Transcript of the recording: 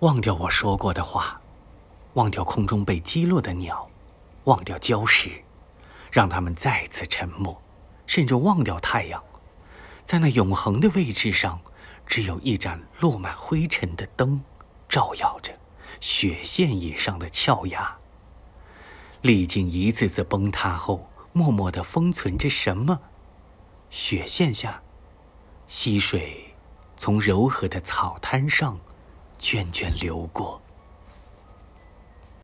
忘掉我说过的话，忘掉空中被击落的鸟，忘掉礁石，让他们再次沉没，甚至忘掉太阳，在那永恒的位置上，只有一盏落满灰尘的灯，照耀着雪线以上的峭崖。历经一次次崩塌后，默默地封存着什么？雪线下，溪水从柔和的草滩上。涓涓流过。